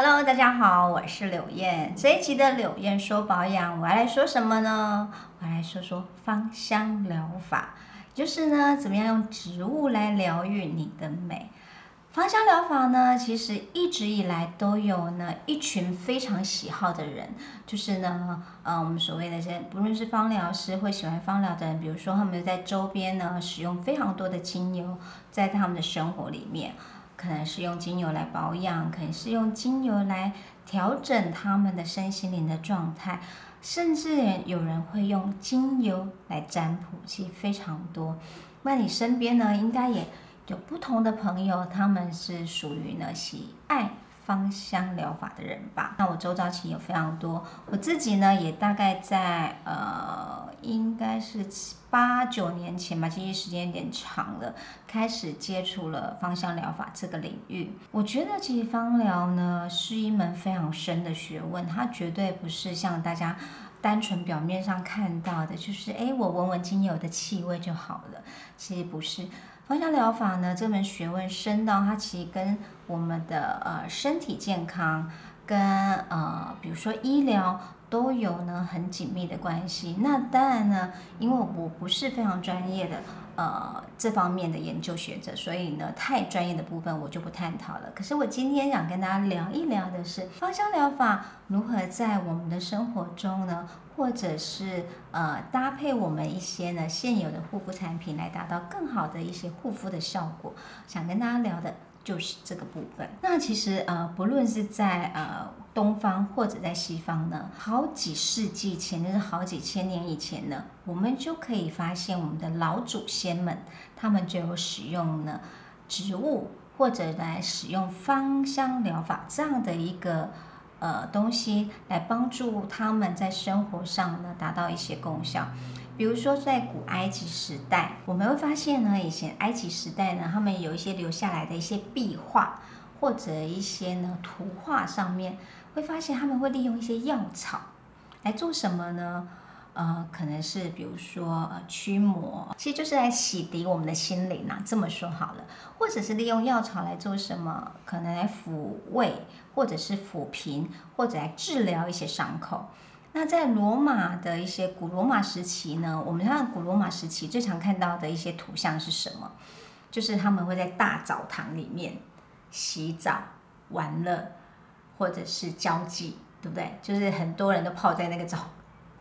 Hello，大家好，我是柳燕。这一期的柳燕说保养，我要来说什么呢？我要来说说芳香疗法，就是呢，怎么样用植物来疗愈你的美。芳香疗法呢，其实一直以来都有呢一群非常喜好的人，就是呢，呃，我们所谓的些，不论是芳疗师或喜欢芳疗的人，比如说他们在周边呢使用非常多的精油，在他们的生活里面。可能是用精油来保养，可能是用精油来调整他们的身心灵的状态，甚至有人会用精油来占卜，其实非常多。那你身边呢，应该也有不同的朋友，他们是属于呢喜爱。芳香疗法的人吧，那我周遭其实有非常多，我自己呢也大概在呃，应该是八九年前吧，其实时间有点长了，开始接触了芳香疗法这个领域。我觉得其实芳疗呢是一门非常深的学问，它绝对不是像大家单纯表面上看到的，就是哎我闻闻精油的气味就好了，其实不是。芳香疗法呢，这门学问深到它其实跟我们的呃身体健康，跟呃比如说医疗都有呢很紧密的关系。那当然呢，因为我不是非常专业的。呃，这方面的研究学者，所以呢，太专业的部分我就不探讨了。可是我今天想跟大家聊一聊的是，芳香疗法如何在我们的生活中呢，或者是呃搭配我们一些呢现有的护肤产品来达到更好的一些护肤的效果，想跟大家聊的。就是这个部分。那其实呃，不论是在呃东方或者在西方呢，好几世纪前，就是好几千年以前呢，我们就可以发现我们的老祖先们，他们就有使用呢植物或者来使用芳香疗法这样的一个呃东西，来帮助他们在生活上呢达到一些功效。比如说，在古埃及时代，我们会发现呢，以前埃及时代呢，他们有一些留下来的一些壁画或者一些呢图画上面，会发现他们会利用一些药草来做什么呢？呃，可能是比如说呃驱魔，其实就是来洗涤我们的心灵呐。这么说好了，或者是利用药草来做什么？可能来抚慰，或者是抚平，或者来治疗一些伤口。那在罗马的一些古罗马时期呢，我们看古罗马时期最常看到的一些图像是什么？就是他们会在大澡堂里面洗澡、玩乐，或者是交际，对不对？就是很多人都泡在那个澡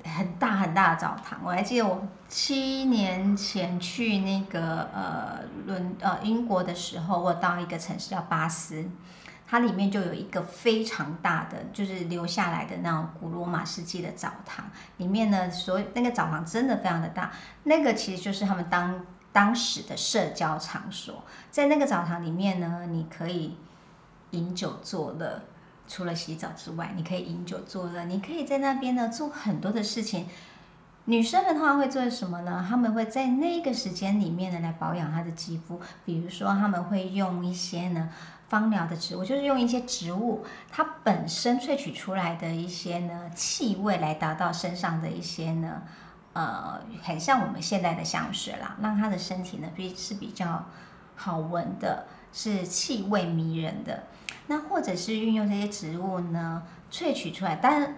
很大很大的澡堂。我还记得我七年前去那个呃伦呃英国的时候，我到一个城市叫巴斯。它里面就有一个非常大的，就是留下来的那种古罗马时期的澡堂。里面呢，所那个澡堂真的非常的大。那个其实就是他们当当时的社交场所。在那个澡堂里面呢，你可以饮酒作乐，除了洗澡之外，你可以饮酒作乐。你可以在那边呢做很多的事情。女生们的话会做什么呢？他们会在那个时间里面呢来保养她的肌肤。比如说，他们会用一些呢。芳疗的植物就是用一些植物，它本身萃取出来的一些呢气味来达到身上的一些呢，呃，很像我们现代的香水啦，让它的身体呢比是比较好闻的，是气味迷人的。那或者是运用这些植物呢萃取出来，当然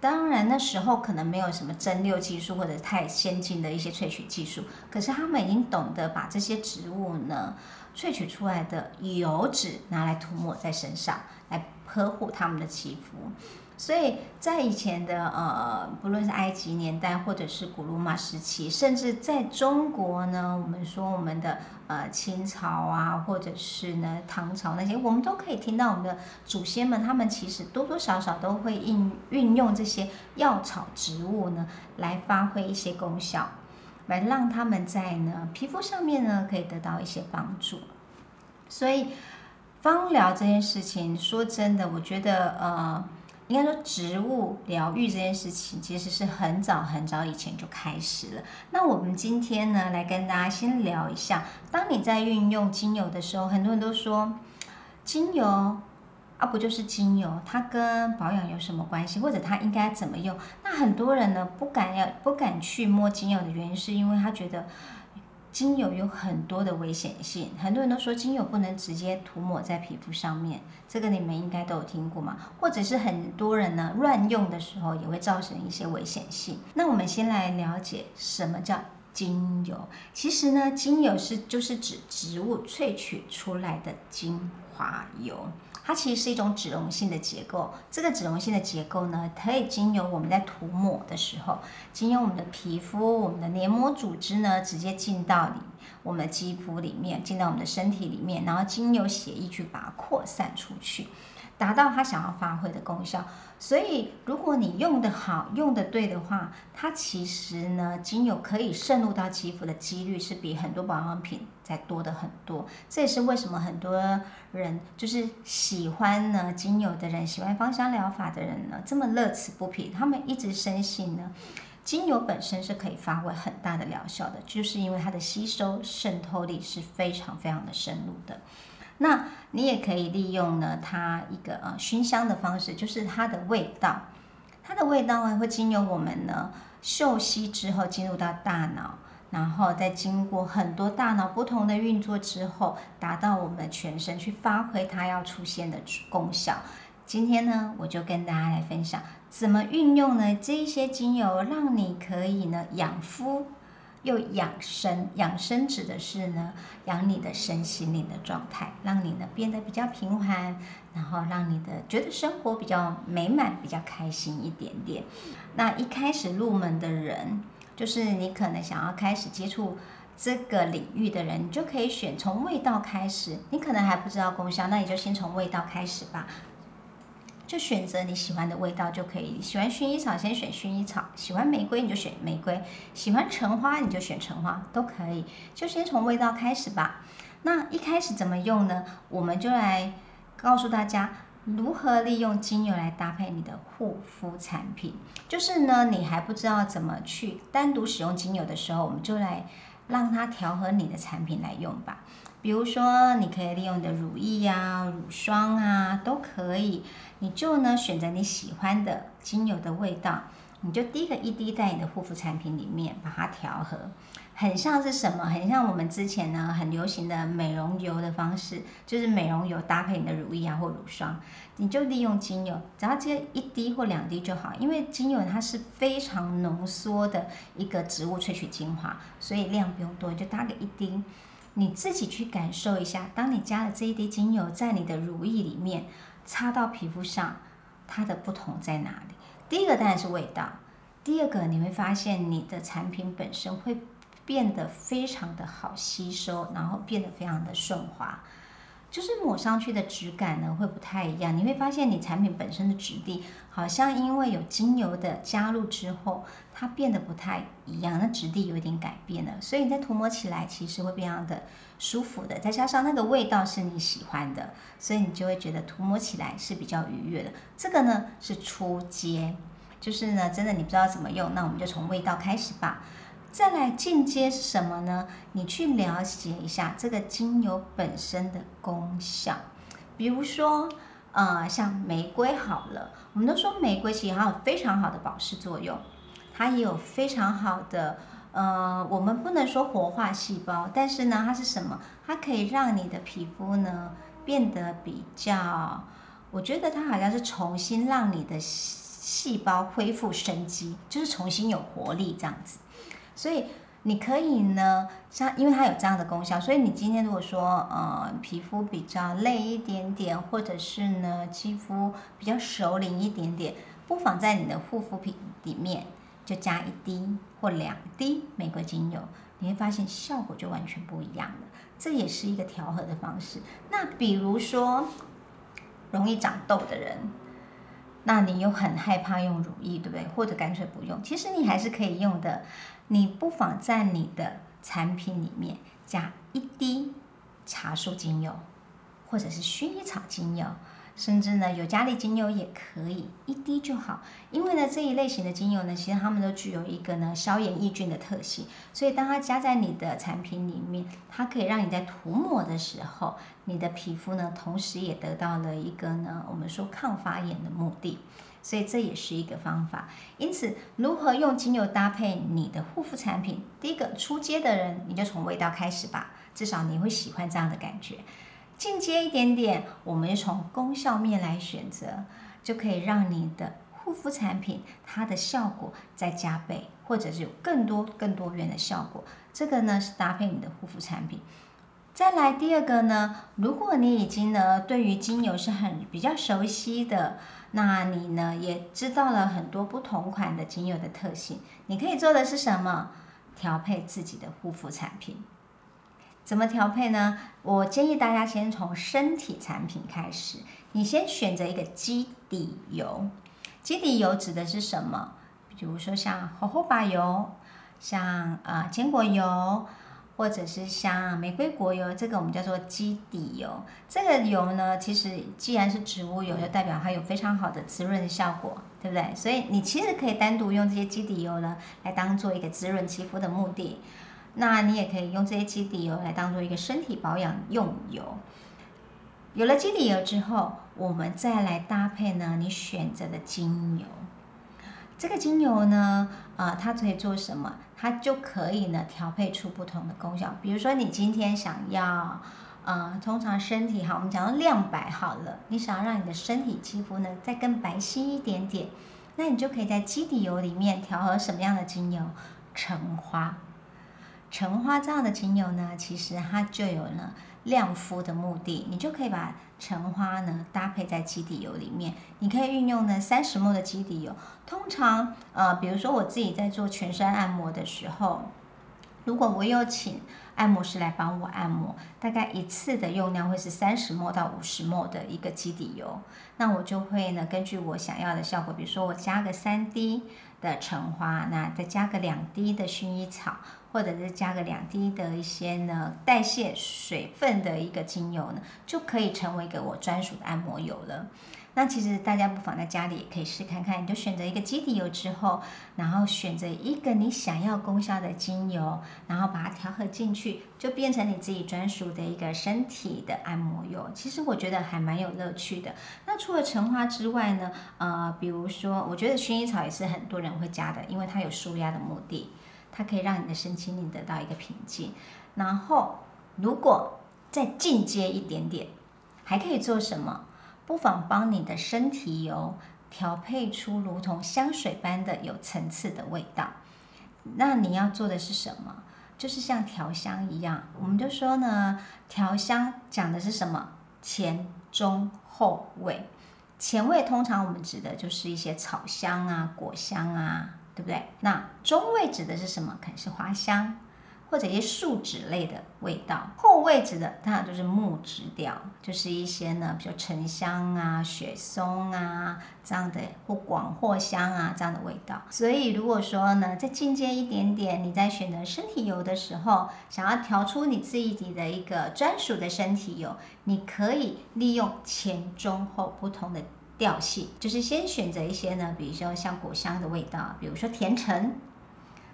当然那时候可能没有什么蒸馏技术或者太先进的一些萃取技术，可是他们已经懂得把这些植物呢。萃取出来的油脂拿来涂抹在身上，来呵护他们的肌肤。所以在以前的呃，不论是埃及年代，或者是古罗马时期，甚至在中国呢，我们说我们的呃清朝啊，或者是呢唐朝那些，我们都可以听到我们的祖先们，他们其实多多少少都会运运用这些药草植物呢，来发挥一些功效。来让他们在呢皮肤上面呢可以得到一些帮助，所以芳疗这件事情，说真的，我觉得呃，应该说植物疗愈这件事情，其实是很早很早以前就开始了。那我们今天呢，来跟大家先聊一下，当你在运用精油的时候，很多人都说精油。啊，不就是精油？它跟保养有什么关系？或者它应该怎么用？那很多人呢不敢要不敢去摸精油的原因，是因为他觉得精油有很多的危险性，很多人都说精油不能直接涂抹在皮肤上面，这个你们应该都有听过嘛？或者是很多人呢乱用的时候也会造成一些危险性。那我们先来了解什么叫精油。其实呢，精油是就是指植物萃取出来的精华油。它其实是一种脂溶性的结构，这个脂溶性的结构呢，可以经由我们在涂抹的时候，经由我们的皮肤、我们的黏膜组织呢，直接进到里我们的肌肤里面，进到我们的身体里面，然后经由血液去把它扩散出去。达到它想要发挥的功效，所以如果你用的好、用的对的话，它其实呢，精油可以渗入到肌肤的几率是比很多保养品再多的很多。这也是为什么很多人就是喜欢呢精油的人，喜欢芳香疗法的人呢，这么乐此不疲。他们一直深信呢，精油本身是可以发挥很大的疗效的，就是因为它的吸收渗透力是非常非常的深入的。那你也可以利用呢，它一个呃熏香的方式，就是它的味道，它的味道呢会经由我们呢嗅吸之后进入到大脑，然后再经过很多大脑不同的运作之后，达到我们全身去发挥它要出现的功效。今天呢，我就跟大家来分享怎么运用呢这一些精油，让你可以呢养肤。又养生，养生指的是呢，养你的身心灵的状态，让你呢变得比较平缓，然后让你的觉得生活比较美满，比较开心一点点。那一开始入门的人，就是你可能想要开始接触这个领域的人，你就可以选从味道开始。你可能还不知道功效，那你就先从味道开始吧。就选择你喜欢的味道就可以。喜欢薰衣草，先选薰衣草；喜欢玫瑰，你就选玫瑰；喜欢橙花，你就选橙花，都可以。就先从味道开始吧。那一开始怎么用呢？我们就来告诉大家如何利用精油来搭配你的护肤产品。就是呢，你还不知道怎么去单独使用精油的时候，我们就来让它调和你的产品来用吧。比如说，你可以利用你的乳液呀、乳霜啊，都可以。你就呢选择你喜欢的精油的味道，你就滴个一滴在你的护肤产品里面，把它调和，很像是什么？很像我们之前呢很流行的美容油的方式，就是美容油搭配你的乳液啊或乳霜，你就利用精油，只要接一滴或两滴就好，因为精油它是非常浓缩的一个植物萃取精华，所以量不用多，就搭个一滴。你自己去感受一下，当你加了这一滴精油在你的乳液里面，擦到皮肤上，它的不同在哪里？第一个当然是味道，第二个你会发现你的产品本身会变得非常的好吸收，然后变得非常的顺滑。就是抹上去的质感呢会不太一样，你会发现你产品本身的质地好像因为有精油的加入之后，它变得不太一样，那质地有一点改变了，所以你在涂抹起来其实会非常的舒服的，再加上那个味道是你喜欢的，所以你就会觉得涂抹起来是比较愉悦的。这个呢是初阶，就是呢真的你不知道怎么用，那我们就从味道开始吧。再来进阶是什么呢？你去了解一下这个精油本身的功效，比如说，呃，像玫瑰好了，我们都说玫瑰其实还有非常好的保湿作用，它也有非常好的，呃，我们不能说活化细胞，但是呢，它是什么？它可以让你的皮肤呢变得比较，我觉得它好像是重新让你的细胞恢复生机，就是重新有活力这样子。所以你可以呢，像因为它有这样的功效，所以你今天如果说呃皮肤比较累一点点，或者是呢肌肤比较熟龄一点点，不妨在你的护肤品里面就加一滴或两滴玫瑰精油，你会发现效果就完全不一样了。这也是一个调和的方式。那比如说容易长痘的人。那你又很害怕用乳液，对不对？或者干脆不用，其实你还是可以用的。你不妨在你的产品里面加一滴茶树精油，或者是薰衣草精油，甚至呢有加利精油也可以，一滴就好。因为呢这一类型的精油呢，其实它们都具有一个呢消炎抑菌的特性，所以当它加在你的产品里面，它可以让你在涂抹的时候，你的皮肤呢同时也得到了一个呢我们说抗发炎的目的。所以这也是一个方法。因此，如何用精油搭配你的护肤产品？第一个，出街的人你就从味道开始吧，至少你会喜欢这样的感觉。进阶一点点，我们就从功效面来选择，就可以让你的护肤产品它的效果再加倍，或者是有更多更多元的效果。这个呢是搭配你的护肤产品。再来第二个呢，如果你已经呢对于精油是很比较熟悉的。那你呢也知道了很多不同款的精油的特性，你可以做的是什么？调配自己的护肤产品。怎么调配呢？我建议大家先从身体产品开始，你先选择一个基底油。基底油指的是什么？比如说像荷荷巴油，像啊坚果油。或者是像玫瑰果油，这个我们叫做基底油。这个油呢，其实既然是植物油，就代表它有非常好的滋润效果，对不对？所以你其实可以单独用这些基底油呢，来当做一个滋润肌肤的目的。那你也可以用这些基底油来当做一个身体保养用油。有了基底油之后，我们再来搭配呢，你选择的精油。这个精油呢，啊，它可以做什么？它就可以呢调配出不同的功效。比如说，你今天想要，呃，通常身体哈，我们讲到亮白好了，你想要让你的身体肌肤呢再更白皙一点点，那你就可以在基底油里面调和什么样的精油？橙花，橙花这样的精油呢，其实它就有了。亮肤的目的，你就可以把橙花呢搭配在基底油里面。你可以运用呢三十目的基底油。通常，呃，比如说我自己在做全身按摩的时候，如果我有请按摩师来帮我按摩，大概一次的用量会是三十目到五十目的一个基底油。那我就会呢根据我想要的效果，比如说我加个三滴的橙花，那再加个两滴的薰衣草。或者是加个两滴的一些呢代谢水分的一个精油呢，就可以成为一个我专属的按摩油了。那其实大家不妨在家里也可以试看看，你就选择一个基底油之后，然后选择一个你想要功效的精油，然后把它调和进去，就变成你自己专属的一个身体的按摩油。其实我觉得还蛮有乐趣的。那除了橙花之外呢，呃，比如说我觉得薰衣草也是很多人会加的，因为它有舒压的目的。它可以让你的身心灵得到一个平静，然后如果再进阶一点点，还可以做什么？不妨帮你的身体油调配出如同香水般的有层次的味道。那你要做的是什么？就是像调香一样，我们就说呢，调香讲的是什么？前中后味。前味通常我们指的就是一些草香啊、果香啊。对不对？那中味指的是什么？可能是花香，或者一些树脂类的味道。后味指的当然就是木质调，就是一些呢，比如沉香啊、雪松啊这样的，或广藿香啊这样的味道。所以如果说呢，再进阶一点点，你在选择身体油的时候，想要调出你自己的一个专属的身体油，你可以利用前中后不同的。调性就是先选择一些呢，比如说像果香的味道，比如说甜橙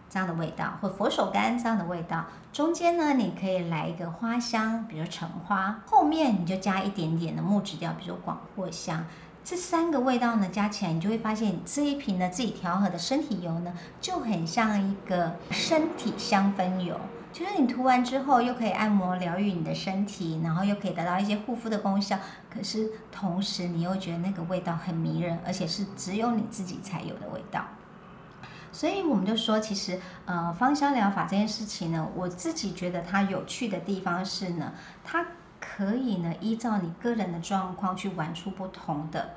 这样的味道，或佛手柑这样的味道。中间呢，你可以来一个花香，比如橙花。后面你就加一点点的木质调，比如广藿香。这三个味道呢，加起来你就会发现，这一瓶呢自己调和的身体油呢，就很像一个身体香氛油。就是你涂完之后，又可以按摩疗愈你的身体，然后又可以得到一些护肤的功效。可是同时，你又觉得那个味道很迷人，而且是只有你自己才有的味道。所以我们就说，其实呃，芳香疗法这件事情呢，我自己觉得它有趣的地方是呢，它可以呢依照你个人的状况去玩出不同的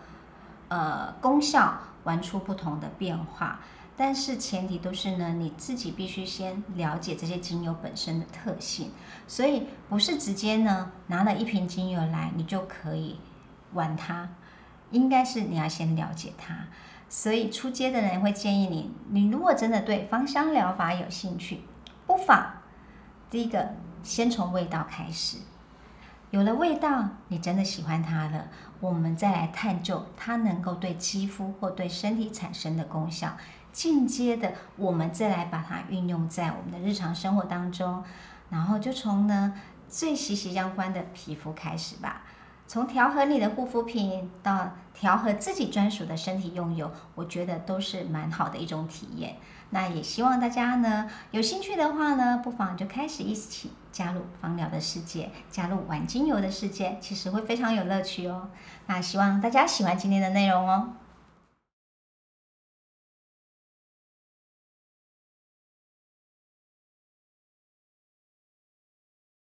呃功效，玩出不同的变化。但是前提都是呢，你自己必须先了解这些精油本身的特性，所以不是直接呢拿了一瓶精油来你就可以玩它，应该是你要先了解它。所以出街的人会建议你，你如果真的对芳香疗法有兴趣，不妨第一个先从味道开始，有了味道，你真的喜欢它了，我们再来探究它能够对肌肤或对身体产生的功效。进阶的，我们再来把它运用在我们的日常生活当中，然后就从呢最息息相关的皮肤开始吧。从调和你的护肤品到调和自己专属的身体用油，我觉得都是蛮好的一种体验。那也希望大家呢有兴趣的话呢，不妨就开始一起加入芳疗的世界，加入玩精油的世界，其实会非常有乐趣哦。那希望大家喜欢今天的内容哦。